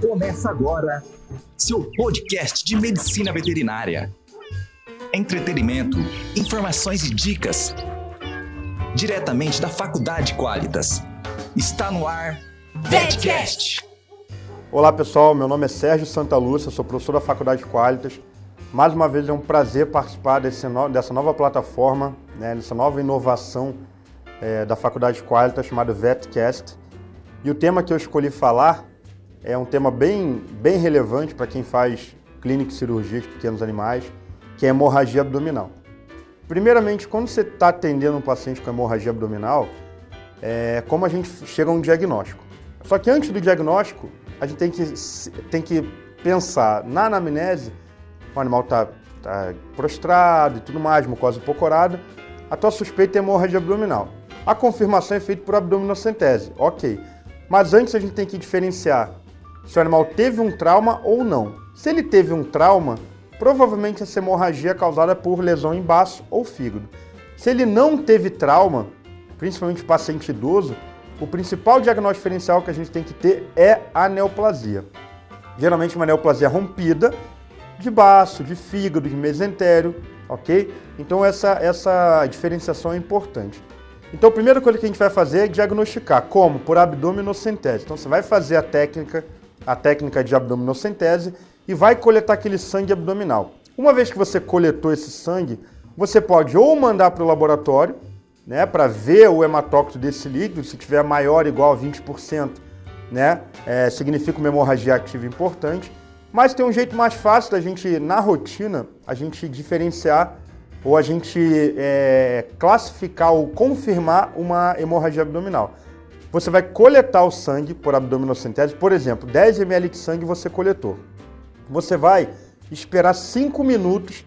Começa agora seu podcast de medicina veterinária. Entretenimento, informações e dicas. Diretamente da Faculdade Qualitas. Está no ar VetCast. Olá pessoal, meu nome é Sérgio Santa Lúcia, sou professor da Faculdade Qualitas. Mais uma vez é um prazer participar desse no, dessa nova plataforma, né, dessa nova inovação é, da Faculdade Qualitas chamada VetCast. E o tema que eu escolhi falar é um tema bem, bem relevante para quem faz clínica e cirurgia de pequenos animais, que é hemorragia abdominal. Primeiramente, quando você está atendendo um paciente com hemorragia abdominal, é como a gente chega a um diagnóstico. Só que antes do diagnóstico, a gente tem que, tem que pensar na anamnese, o animal está tá prostrado e tudo mais, mucosa hipocorada, a tua suspeita é hemorragia abdominal. A confirmação é feita por abdominocentese, ok. Mas antes a gente tem que diferenciar se o animal teve um trauma ou não. Se ele teve um trauma, provavelmente essa hemorragia é causada por lesão em baço ou fígado. Se ele não teve trauma, principalmente paciente idoso, o principal diagnóstico diferencial que a gente tem que ter é a neoplasia. Geralmente uma neoplasia rompida de baço, de fígado, de mesentério, ok? Então essa, essa diferenciação é importante. Então a primeira coisa que a gente vai fazer é diagnosticar. Como? Por abdominocentese. Então você vai fazer a técnica, a técnica de abdominocentese e vai coletar aquele sangue abdominal. Uma vez que você coletou esse sangue, você pode ou mandar para o laboratório, né, para ver o hematócrito desse líquido, se tiver maior ou igual a 20%, né, é, significa uma hemorragia ativa importante. Mas tem um jeito mais fácil da gente, na rotina, a gente diferenciar ou a gente é, classificar ou confirmar uma hemorragia abdominal. Você vai coletar o sangue por abdominocentese, por exemplo, 10 ml de sangue você coletou. Você vai esperar 5 minutos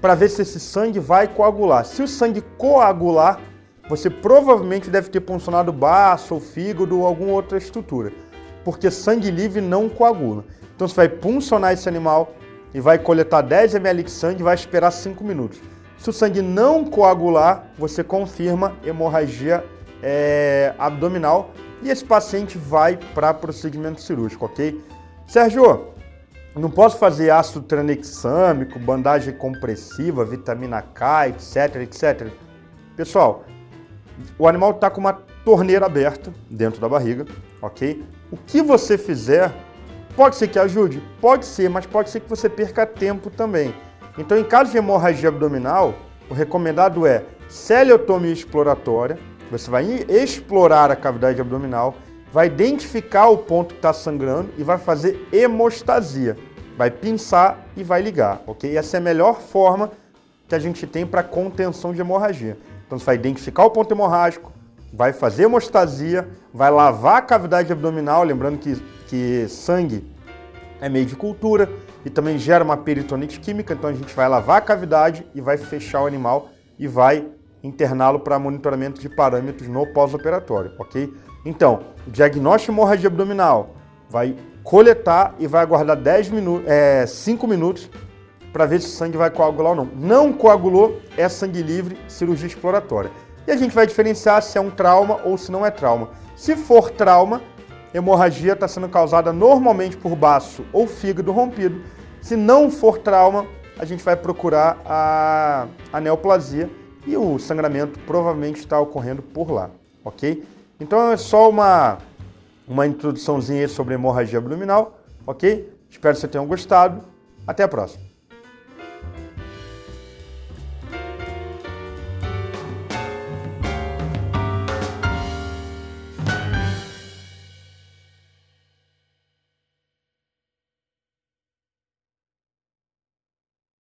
para ver se esse sangue vai coagular. Se o sangue coagular, você provavelmente deve ter puncionado o baço, ou fígado ou alguma outra estrutura, porque sangue livre não coagula. Então você vai puncionar esse animal e vai coletar 10 ml de sangue e vai esperar 5 minutos. Se o sangue não coagular, você confirma hemorragia é, abdominal e esse paciente vai para procedimento cirúrgico, ok? Sérgio, não posso fazer ácido tranexâmico, bandagem compressiva, vitamina K, etc, etc. Pessoal, o animal está com uma torneira aberta dentro da barriga, ok? O que você fizer pode ser que ajude? Pode ser, mas pode ser que você perca tempo também. Então, em caso de hemorragia abdominal, o recomendado é celiotomia exploratória. Você vai explorar a cavidade abdominal, vai identificar o ponto que está sangrando e vai fazer hemostasia. Vai pinçar e vai ligar, ok? Essa é a melhor forma que a gente tem para contenção de hemorragia. Então você vai identificar o ponto hemorrágico, vai fazer hemostasia, vai lavar a cavidade abdominal, lembrando que, que sangue é meio de cultura, e também gera uma peritonite química, então a gente vai lavar a cavidade e vai fechar o animal e vai interná-lo para monitoramento de parâmetros no pós-operatório, ok? Então, o diagnóstico de hemorragia abdominal vai coletar e vai aguardar 10 minutos, é, 5 minutos para ver se o sangue vai coagular ou não. Não coagulou, é sangue livre, cirurgia exploratória. E a gente vai diferenciar se é um trauma ou se não é trauma. Se for trauma, hemorragia está sendo causada normalmente por baço ou fígado rompido. Se não for trauma, a gente vai procurar a, a neoplasia e o sangramento provavelmente está ocorrendo por lá, ok? Então é só uma, uma introduçãozinha sobre hemorragia abdominal, ok? Espero que vocês tenham gostado. Até a próxima.